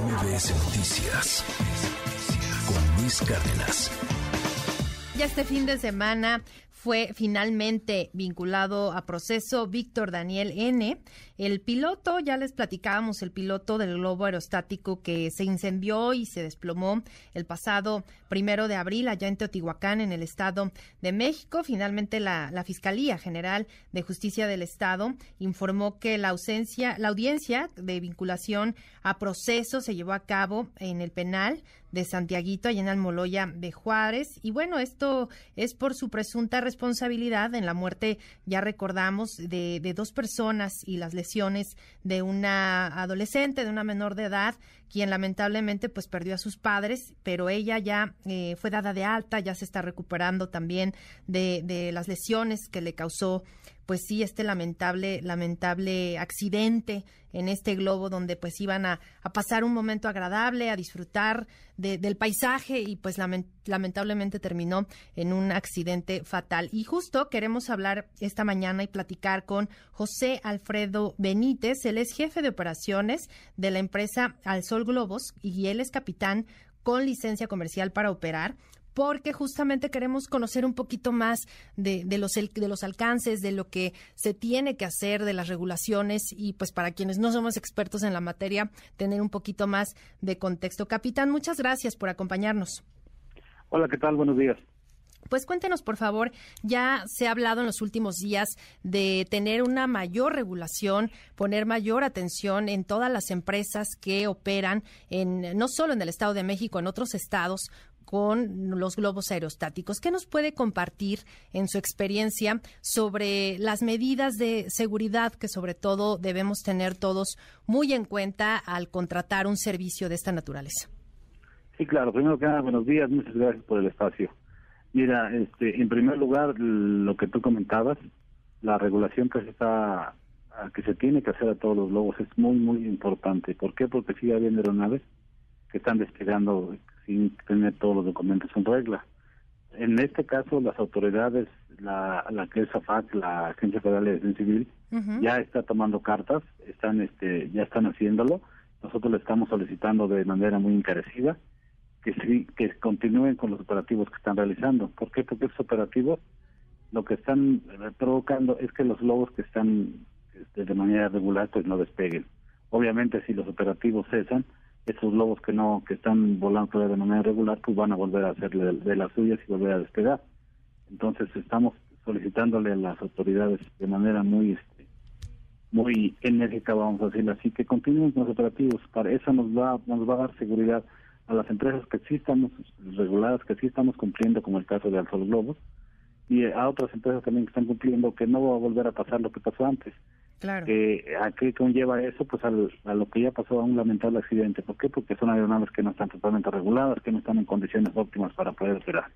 MBS Noticias con Luis Cárdenas. Ya este fin de semana fue finalmente vinculado a proceso Víctor Daniel N. El piloto, ya les platicábamos, el piloto del globo aerostático que se incendió y se desplomó el pasado primero de abril allá en Teotihuacán, en el Estado de México. Finalmente, la, Fiscalía General de Justicia del Estado informó que la ausencia, la audiencia de vinculación a proceso se llevó a cabo en el penal de Santiaguito, allá en Almoloya de Juárez. Y bueno, esto es por su presunta responsabilidad en la muerte, ya recordamos, de, de dos personas y las lesiones de una adolescente, de una menor de edad, quien lamentablemente pues perdió a sus padres, pero ella ya eh, fue dada de alta, ya se está recuperando también de, de las lesiones que le causó pues sí, este lamentable, lamentable accidente en este globo donde pues iban a, a pasar un momento agradable, a disfrutar de, del paisaje y pues lament, lamentablemente terminó en un accidente fatal. Y justo queremos hablar esta mañana y platicar con José Alfredo Benítez, él es jefe de operaciones de la empresa Al Sol Globos y él es capitán con licencia comercial para operar porque justamente queremos conocer un poquito más de, de, los, de los alcances, de lo que se tiene que hacer, de las regulaciones y pues para quienes no somos expertos en la materia, tener un poquito más de contexto. Capitán, muchas gracias por acompañarnos. Hola, ¿qué tal? Buenos días. Pues cuéntenos, por favor, ya se ha hablado en los últimos días de tener una mayor regulación, poner mayor atención en todas las empresas que operan en no solo en el Estado de México, en otros estados con los globos aerostáticos. ¿Qué nos puede compartir en su experiencia sobre las medidas de seguridad que sobre todo debemos tener todos muy en cuenta al contratar un servicio de esta naturaleza? Sí, claro. Primero que nada, buenos días. Muchas gracias por el espacio. Mira, este, en primer lugar, lo que tú comentabas, la regulación que se está que se tiene que hacer a todos los globos es muy, muy importante. ¿Por qué? Porque sigue habiendo aeronaves que están despegando sin tener todos los documentos en regla. En este caso, las autoridades, la, la que es AFAC, la Agencia Federal de Defensa Civil, uh -huh. ya está tomando cartas, están, este, ya están haciéndolo. Nosotros le estamos solicitando de manera muy encarecida que sí, que continúen con los operativos que están realizando. ¿Por qué? Porque esos operativos lo que están provocando es que los globos que están este, de manera regular pues no despeguen. Obviamente si los operativos cesan, esos globos que no que están volando de manera regular pues van a volver a hacerle de, las suyas y volver a despegar. Entonces estamos solicitándole a las autoridades de manera muy este, muy enérgica vamos a decirlo así que continúen con los operativos. Para eso nos va nos va a dar seguridad a las empresas que sí estamos reguladas que sí estamos cumpliendo como el caso de Alfol Globos y a otras empresas también que están cumpliendo que no va a volver a pasar lo que pasó antes Claro. Eh, ¿A qué conlleva eso? Pues al, a lo que ya pasó a un lamentable accidente. ¿Por qué? Porque son aeronaves que no están totalmente reguladas, que no están en condiciones óptimas para poder operar.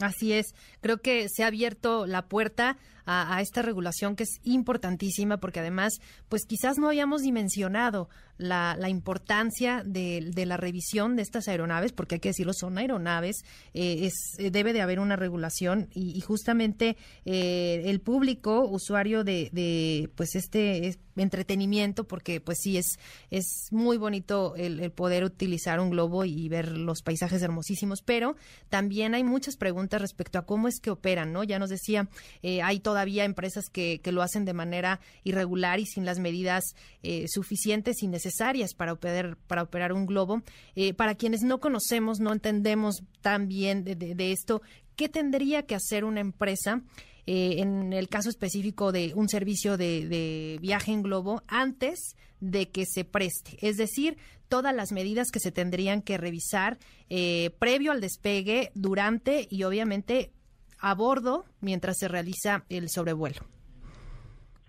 Así es, creo que se ha abierto la puerta a, a, esta regulación que es importantísima porque además, pues quizás no habíamos dimensionado la, la importancia de, de, la revisión de estas aeronaves, porque hay que decirlo, son aeronaves, eh, es, debe de haber una regulación y, justamente eh, el público usuario de, de pues este entretenimiento, porque pues sí es, es muy bonito el, poder utilizar un globo y ver los paisajes hermosísimos, pero también hay muchas preguntas respecto a cómo es que operan, ¿no? Ya nos decía, eh, hay todavía empresas que, que, lo hacen de manera irregular y sin las medidas eh, suficientes y necesarias para operar, para operar un globo. Eh, para quienes no conocemos, no entendemos tan bien de, esto, ¿qué tendría que hacer una empresa? Eh, en el caso específico de un servicio de, de, viaje en globo antes de que se preste. Es decir, todas las medidas que se tendrían que revisar eh, previo al despegue, durante y obviamente a bordo mientras se realiza el sobrevuelo.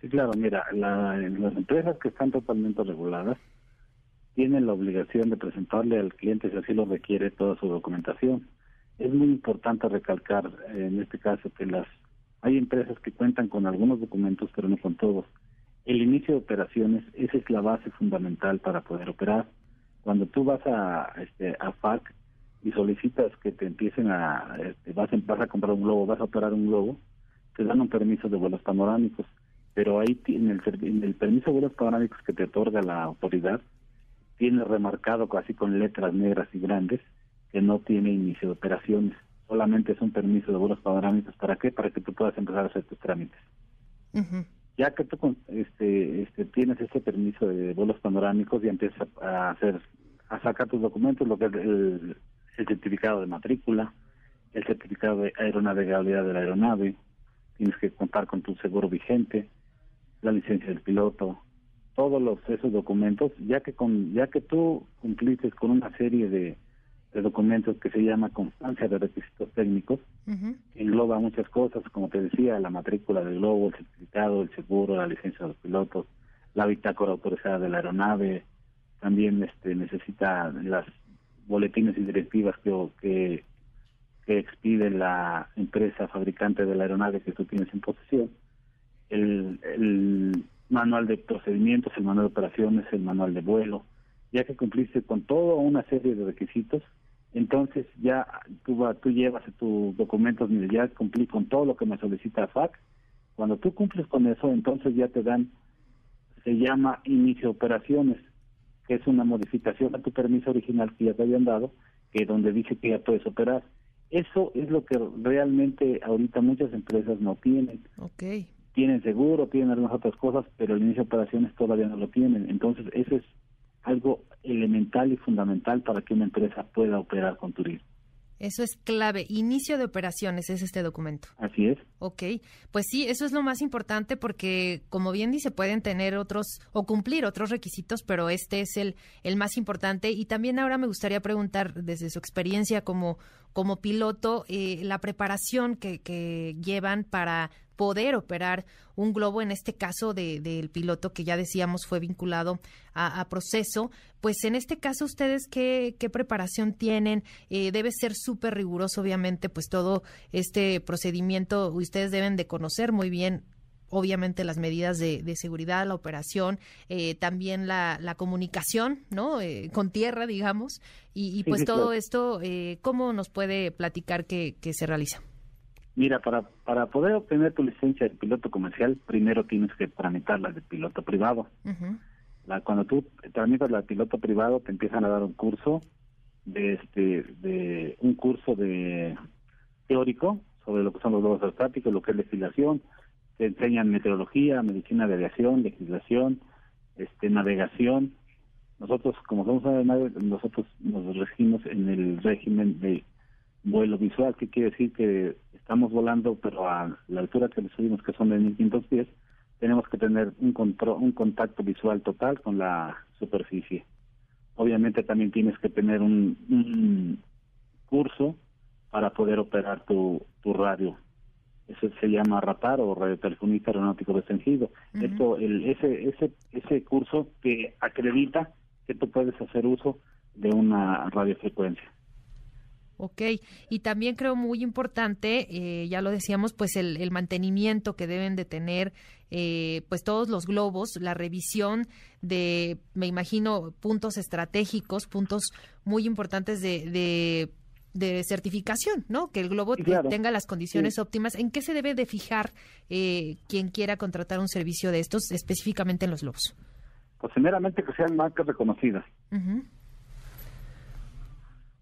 Sí, claro, mira, la, las empresas que están totalmente reguladas tienen la obligación de presentarle al cliente, si así lo requiere, toda su documentación. Es muy importante recalcar en este caso que las hay empresas que cuentan con algunos documentos, pero no con todos. El inicio de operaciones, esa es la base fundamental para poder operar. Cuando tú vas a, este, a FARC y solicitas que te empiecen a, este, vas, vas a comprar un globo, vas a operar un globo, te dan un permiso de vuelos panorámicos, pero ahí en el, en el permiso de vuelos panorámicos que te otorga la autoridad, tiene remarcado casi con letras negras y grandes que no tiene inicio de operaciones. Solamente es un permiso de vuelos panorámicos. ¿Para qué? Para que tú puedas empezar a hacer tus trámites. Ya que tú este, este, tienes ese permiso de vuelos panorámicos y empiezas a hacer a sacar tus documentos, lo que es el, el certificado de matrícula, el certificado de aeronavegabilidad de la aeronave, tienes que contar con tu seguro vigente, la licencia del piloto, todos los esos documentos, ya que con ya que tú cumpliste con una serie de, documentos que se llama constancia de requisitos técnicos, engloba muchas cosas, como te decía, la matrícula del globo, el certificado, el seguro, la licencia de los pilotos, la bitácora autorizada de la aeronave, también este necesita las boletines y directivas que, que, que expide la empresa fabricante de la aeronave que tú tienes en posesión, el, manual de procedimientos, el manual de operaciones, el manual de vuelo, ya que cumpliste con toda una serie de requisitos, entonces ya tú, tú llevas tus documentos, ya cumplí con todo lo que me solicita FAC, cuando tú cumples con eso, entonces ya te dan, se llama inicio de operaciones, que es una modificación a tu permiso original que ya te habían dado, que donde dice que ya puedes operar. Eso es lo que realmente ahorita muchas empresas no tienen. Okay tienen seguro, tienen algunas otras cosas, pero el inicio de operaciones todavía no lo tienen. Entonces, eso es algo elemental y fundamental para que una empresa pueda operar con turismo. Eso es clave. Inicio de operaciones es este documento. Así es. Ok, pues sí, eso es lo más importante porque, como bien dice, pueden tener otros o cumplir otros requisitos, pero este es el, el más importante. Y también ahora me gustaría preguntar, desde su experiencia como, como piloto, eh, la preparación que, que llevan para poder operar un globo, en este caso del piloto que ya decíamos fue vinculado a, proceso, pues en este caso ustedes qué, qué preparación tienen, eh, debe ser súper riguroso obviamente, pues todo este procedimiento ustedes deben de conocer muy bien obviamente las medidas de, seguridad, la operación, eh, también la, la, comunicación, ¿no? Eh, con tierra, digamos, y, pues todo esto, ¿cómo nos puede platicar que, que se realiza? Mira, para, para poder obtener tu licencia de piloto comercial, primero tienes que tramitar la de piloto privado. la, cuando tú tramitas la de piloto privado, te empiezan a dar un curso de este de un curso de teórico sobre lo que son los globos aerostáticos, lo que es legislación, te enseñan meteorología, medicina de aviación, legislación, este navegación. Nosotros, como somos nosotros nos regimos en el régimen de vuelo visual, que quiere decir que estamos volando, pero a la altura que le subimos, que son de 1500 pies, tenemos que tener un, un contacto visual total con la superficie. Obviamente también tienes que tener un, curso para poder operar tu, tu radio. Eso se llama RAPAR o radiotelefonista aeronáutico restringido. Esto, el, ese, ese, ese curso te acredita que tú puedes hacer uso de una radiofrecuencia. Ok, y también creo muy importante, eh, ya lo decíamos, pues el, mantenimiento que deben de tener, eh, pues todos los globos, la revisión de, me imagino, puntos estratégicos, puntos muy importantes de, de, certificación, ¿no? Que el globo tenga las condiciones óptimas. ¿En qué se debe de fijar eh, quien quiera contratar un servicio de estos, específicamente en los globos? Pues primeramente que sean marcas reconocidas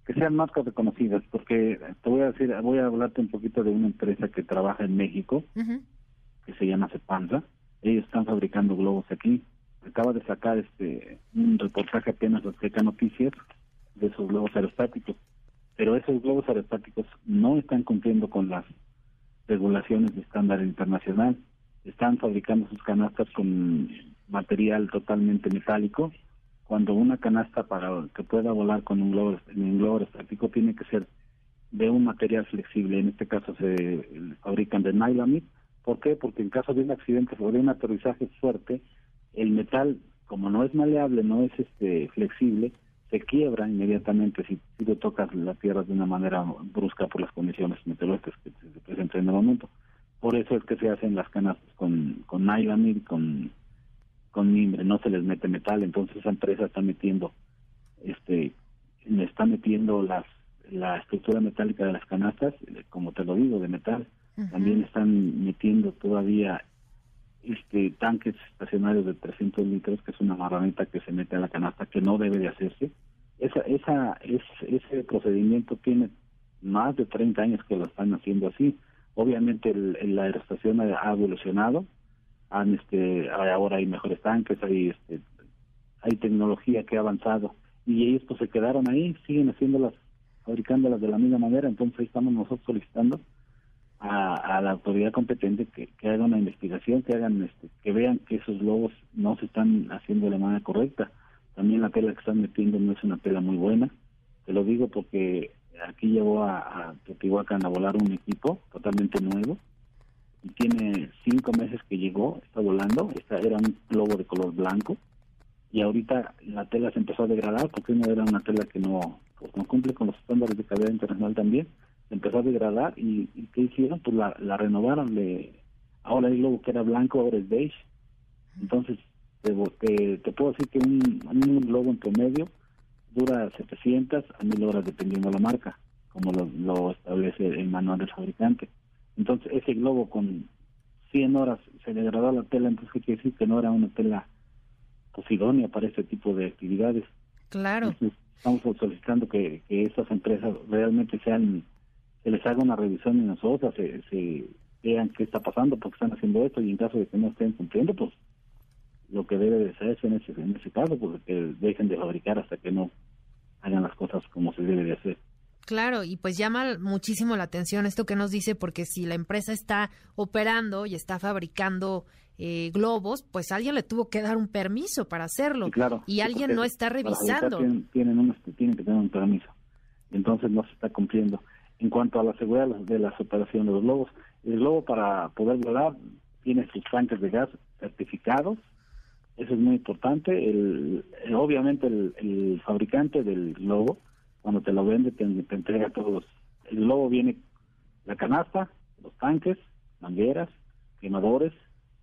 que sean marcas reconocidas, porque te voy a decir, voy a hablarte un poquito de una empresa que trabaja en México, que se llama Cepanza. Ellos están fabricando globos aquí. Acaba de sacar este un reportaje apenas de Noticias de esos globos aerostáticos. Pero esos globos aerostáticos no están cumpliendo con las regulaciones de estándar internacional. Están fabricando sus canastas con material totalmente metálico cuando una canasta para que pueda volar con un globo, un globo estático tiene que ser de un material flexible, en este caso se fabrican de nylon. ¿Por qué? Porque en caso de un accidente o de un aterrizaje fuerte, el metal, como no es maleable, no es este flexible, se quiebra inmediatamente si, si tú tocas la tierra de una manera brusca por las condiciones meteorológicas que se presentan en el momento. Por eso es que se hacen las canastas con, con nylon, con con mimbre, no se les mete metal, entonces esa empresa está metiendo, este, le está metiendo las la estructura metálica de las canastas, como te lo digo, de metal. También están metiendo todavía este tanques estacionarios de 300 litros, que es una marranita que se mete a la canasta, que no debe de hacerse. Esa, esa, es, ese procedimiento tiene más de 30 años que lo están haciendo así. Obviamente el, la aeroestación ha evolucionado, han, este, ahora hay mejores tanques, hay, este, hay tecnología que ha avanzado y ellos pues se quedaron ahí, siguen haciéndolas, fabricándolas de la misma manera, entonces estamos nosotros solicitando a, la autoridad competente que, que, haga una investigación, que hagan, este, que vean que esos lobos no se están haciendo de la manera correcta. También la tela que están metiendo no es una tela muy buena. Te lo digo porque aquí llegó a, a Teotihuacán a volar un equipo totalmente nuevo y tiene cinco meses que llegó, está volando, esta era un globo de color blanco y ahorita la tela se empezó a degradar porque no era una tela que no, pues no cumple con los estándares de calidad internacional también, se empezó a degradar y, ¿qué hicieron? Pues la, la renovaron, le, ahora el globo que era blanco ahora es beige, entonces te, te, puedo decir que un, un globo en promedio dura 700 a 1000 horas dependiendo de la marca, como lo, lo establece el manual del fabricante. Entonces, ese globo con 100 horas se degradó la tela, entonces ¿qué quiere decir? Que no era una tela pues, idónea para este tipo de actividades. Claro. estamos solicitando que, que estas empresas realmente sean, se les haga una revisión en nosotros, se, se vean qué está pasando, porque están haciendo esto, y en caso de que no estén cumpliendo, pues lo que debe de hacerse en ese, en ese caso, pues que dejen de fabricar hasta que no hagan las cosas como se debe de hacer. Claro, y pues llama muchísimo la atención esto que nos dice, porque si la empresa está operando y está fabricando eh, globos, pues alguien le tuvo que dar un permiso para hacerlo. claro, y alguien no está revisando. Tienen, tienen, tienen, que tener un permiso. Entonces no se está cumpliendo. En cuanto a la seguridad de las operaciones de los globos, el globo para poder volar tiene sus tanques de gas certificados. Eso es muy importante. El, obviamente el, el fabricante del globo cuando te lo vende te, entrega todos. El globo viene la canasta, los tanques, mangueras, quemadores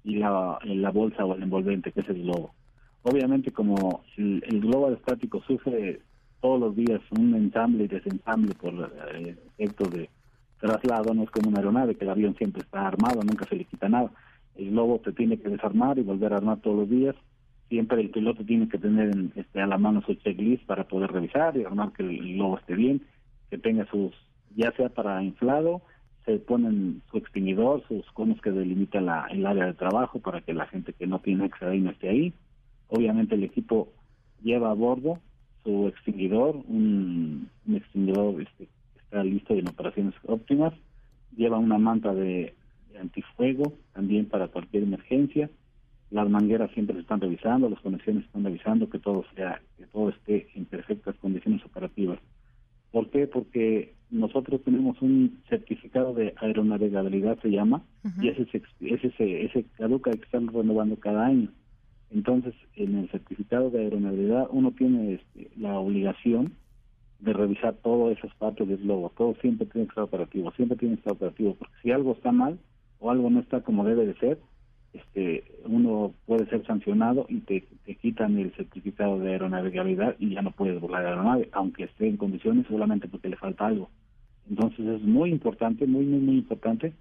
y la, la bolsa o el envolvente que es el globo. Obviamente como el, globo aerostático sufre todos los días un ensamble y desensamble por eh, efectos de traslado, no es como una aeronave que el avión siempre está armado, nunca se le quita nada. El globo te tiene que desarmar y volver a armar todos los días siempre el piloto tiene que tener este, a la mano su checklist para poder revisar y armar que el globo esté bien, que tenga sus, ya sea para inflado, se ponen su extinguidor, sus conos que delimitan la, el área de trabajo para que la gente que no tiene extra no esté ahí. Obviamente el equipo lleva a bordo su extinguidor, un, extinguidor este, está listo en operaciones óptimas, lleva una manta de antifuego también para cualquier emergencia, las mangueras siempre se están revisando, las conexiones están revisando que todo sea, que todo esté en perfectas condiciones operativas. ¿Por qué? Porque nosotros tenemos un certificado de aeronavegabilidad, se llama, y ese, ese, ese caduca que están renovando cada año. Entonces, en el certificado de aeronavegabilidad uno tiene este, la obligación de revisar todas esas partes del globo. Todo siempre tiene que estar operativo, siempre tiene que estar operativo, porque si algo está mal o algo no está como debe de ser, este, uno puede ser sancionado y te, quitan el certificado de aeronavegabilidad y ya no puedes volar la aeronave, aunque esté en condiciones solamente porque le falta algo. Entonces es muy importante, muy, muy, muy importante.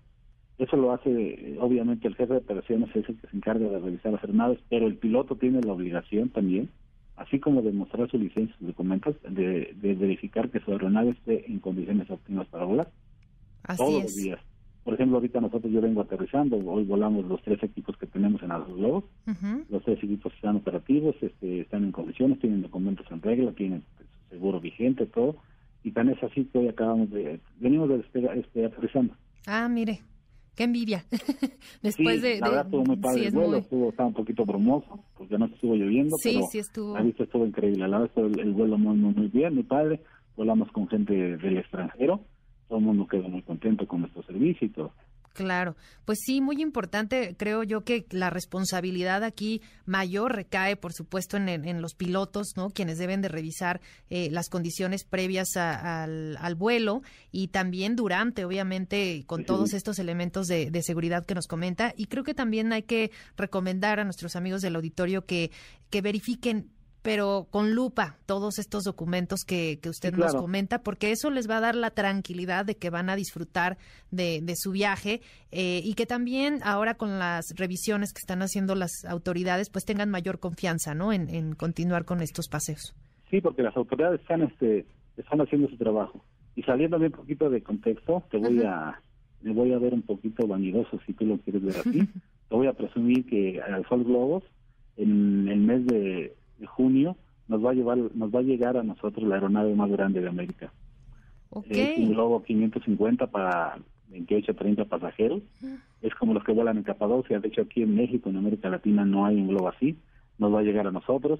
Eso lo hace, obviamente, el jefe de operaciones es el que se encarga de revisar las aeronaves, pero el piloto tiene la obligación también, así como de mostrar su licencia y sus documentos, de, verificar que su aeronave esté en condiciones óptimas para volar. todos los días. Por ejemplo, ahorita nosotros yo vengo aterrizando, hoy volamos los tres equipos que tenemos en globos, los tres equipos están operativos, este, están en condiciones, tienen documentos en regla, tienen seguro vigente, todo, y tan es así que hoy acabamos de, venimos de este, aterrizando. Ah, mire, qué envidia. Después de, la verdad estuvo muy padre el vuelo, estuvo, estaba un poquito brumoso, porque no estuvo lloviendo, sí, pero sí estuvo. la vista estuvo increíble, la verdad el, el vuelo muy, muy, muy bien, muy padre, volamos con gente del extranjero, todo el mundo quedó muy contento con nuestro servicio y todo. Claro, pues sí, muy importante, creo yo que la responsabilidad aquí mayor recae, por supuesto, en, los pilotos, ¿no? Quienes deben de revisar eh, las condiciones previas al, vuelo y también durante, obviamente, con todos estos elementos de, de, seguridad que nos comenta. Y creo que también hay que recomendar a nuestros amigos del auditorio que, que verifiquen pero con lupa todos estos documentos que, que usted nos comenta, porque eso les va a dar la tranquilidad de que van a disfrutar de, de su viaje eh, y que también ahora con las revisiones que están haciendo las autoridades, pues tengan mayor confianza, ¿no? En, en continuar con estos paseos. Sí, porque las autoridades están, este, están haciendo su trabajo. Y saliendo un poquito de contexto, te voy a me voy a ver un poquito vanidoso si tú lo quieres ver así. te voy a presumir que al Sol Globos en el mes de de junio nos va a llevar nos va a llegar a nosotros la aeronave más grande de América. Es un Globo 550 para 28 30 pasajeros. Es como los que vuelan en Capadocia. De hecho, aquí en México, en América Latina, no hay un globo así. Nos va a llegar a nosotros.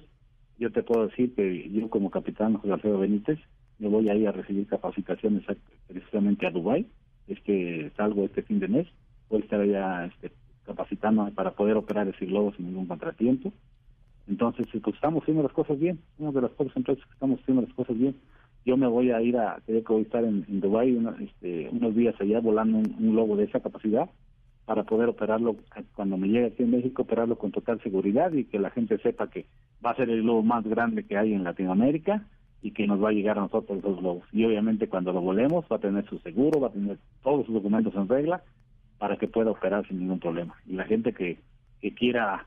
Yo te puedo decir que yo, como capitán José Alfredo Benítez, me voy a ir a recibir capacitaciones precisamente a Dubái. Es que salgo este fin de mes. Voy a estar allá este, capacitándome para poder operar ese globo sin ningún contratiempo. Entonces, pues estamos haciendo las cosas bien, una de las pocas empresas que estamos haciendo las cosas bien. Yo me voy a ir a, creo que voy a estar en, Dubái este, unos días allá volando un, globo de esa capacidad para poder operarlo cuando me llegue aquí en México, operarlo con total seguridad y que la gente sepa que va a ser el globo más grande que hay en Latinoamérica y que nos va a llegar a nosotros esos globos. Y obviamente cuando lo volemos va a tener su seguro, va a tener todos sus documentos en regla para que pueda operar sin ningún problema. Y la gente que, que quiera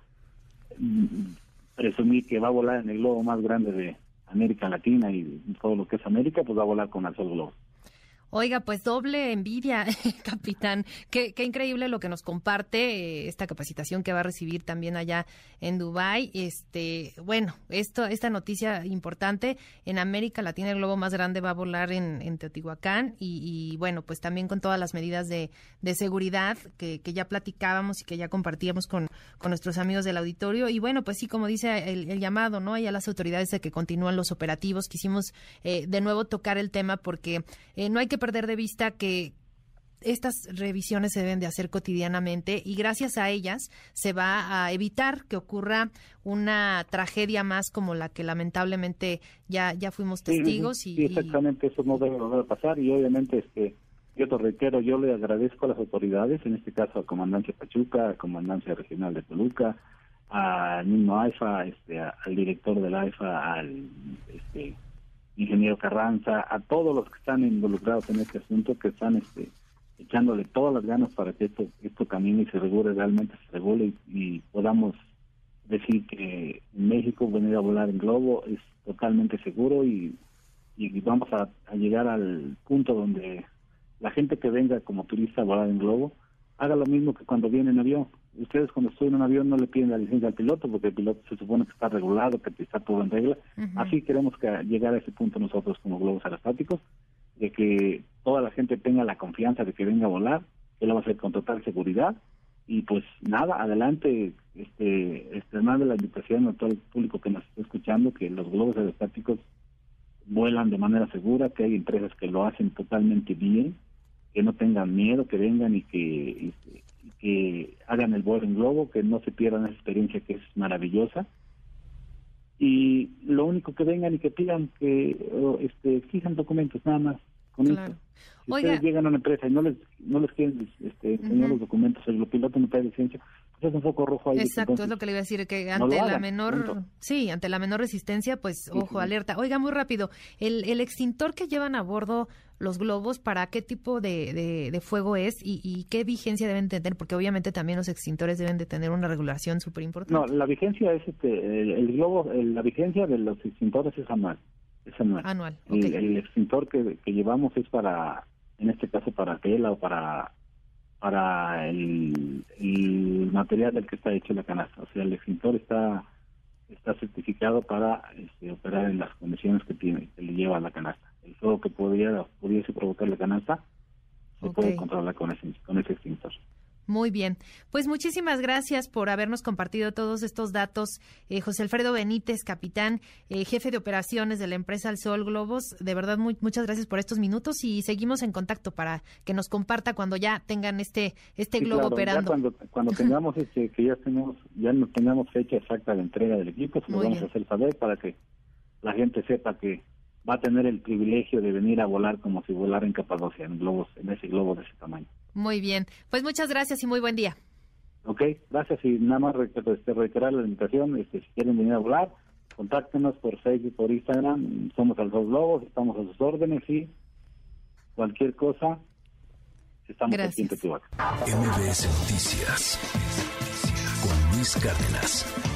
mm, presumir que va a volar en el globo más grande de América Latina y todo lo que es América, pues va a volar con Azul Globo. Oiga, pues doble envidia, capitán. Qué, qué, increíble lo que nos comparte eh, esta capacitación que va a recibir también allá en Dubai. Este, bueno, esto, esta noticia importante en América Latina el globo más grande va a volar en, en Teotihuacán y, bueno, pues también con todas las medidas de, seguridad que, ya platicábamos y que ya compartíamos con, nuestros amigos del auditorio. Y bueno, pues sí, como dice el, llamado, ¿no? Hay a las autoridades de que continúan los operativos. Quisimos eh, de nuevo tocar el tema porque eh, no hay que perder de vista que estas revisiones se deben de hacer cotidianamente y gracias a ellas se va a evitar que ocurra una tragedia más como la que lamentablemente ya ya fuimos testigos y, exactamente eso no debe volver a pasar y obviamente este yo te reitero yo le agradezco a las autoridades en este caso a comandancia Pachuca a comandancia regional de Toluca al mismo AIFA este al director del AIFA al este ingeniero Carranza, a todos los que están involucrados en este asunto, que están este, echándole todas las ganas para que esto, esto camine y se regule, realmente se regule y, podamos decir que en México venir a volar en globo es totalmente seguro y, y vamos a, llegar al punto donde la gente que venga como turista a volar en globo haga lo mismo que cuando viene en avión, ustedes cuando estoy en un avión no le piden la licencia al piloto porque el piloto se supone que está regulado, que está todo en regla. Así queremos que llegar a ese punto nosotros como globos aerostáticos, de que toda la gente tenga la confianza de que venga a volar, que lo va a hacer con total seguridad. Y pues nada, adelante, este, externando la invitación a todo el público que nos está escuchando, que los globos aerostáticos vuelan de manera segura, que hay empresas que lo hacen totalmente bien, que no tengan miedo, que vengan y que, este, que hagan el vuelo en globo, que no se pierdan esa experiencia que es maravillosa. Y lo único que vengan y que pidan que este, exijan documentos, nada más. Con claro. Si ustedes llegan a una empresa y no les, no les quieren este, enseñar los documentos, el piloto no trae licencia, es un foco rojo ahí. Exacto, es lo que le iba a decir, que ante la menor, sí, ante la menor resistencia, pues ojo, alerta. Oiga, muy rápido, el, el extintor que llevan a bordo los globos, ¿para qué tipo de, de, fuego es y, qué vigencia deben tener? Porque obviamente también los extintores deben de tener una regulación súper importante. No, la vigencia es, este, el, globo, la vigencia de los extintores es anual. Es anual. Anual, el, extintor que, que llevamos es para, en este caso, para tela o para para el, material del que está hecho la canasta. O sea, el extintor está está certificado para este, operar en las condiciones que tiene que le lleva a la canasta. El fuego que podría pudiese provocar la canasta se puede controlar con ese con ese extintor. Muy bien. Pues muchísimas gracias por habernos compartido todos estos datos. Eh, José Alfredo Benítez, capitán, eh, jefe de operaciones de la empresa El Sol Globos. De verdad, muy, muchas gracias por estos minutos y seguimos en contacto para que nos comparta cuando ya tengan este este globo operando. cuando, cuando tengamos este, que ya tenemos, ya no tengamos fecha exacta de entrega del equipo, se lo vamos a hacer saber para que la gente sepa que va a tener el privilegio de venir a volar como si volara en Capadocia, en globos, en ese globo de ese tamaño. Muy bien, pues muchas gracias y muy buen día. Ok, gracias y nada más este, reiterar la invitación, este, si quieren venir a volar, contáctenos por Facebook, por Instagram, somos Alfa Globos, estamos a sus órdenes y cualquier cosa, estamos pendientes de MBS Noticias con Luis Cárdenas.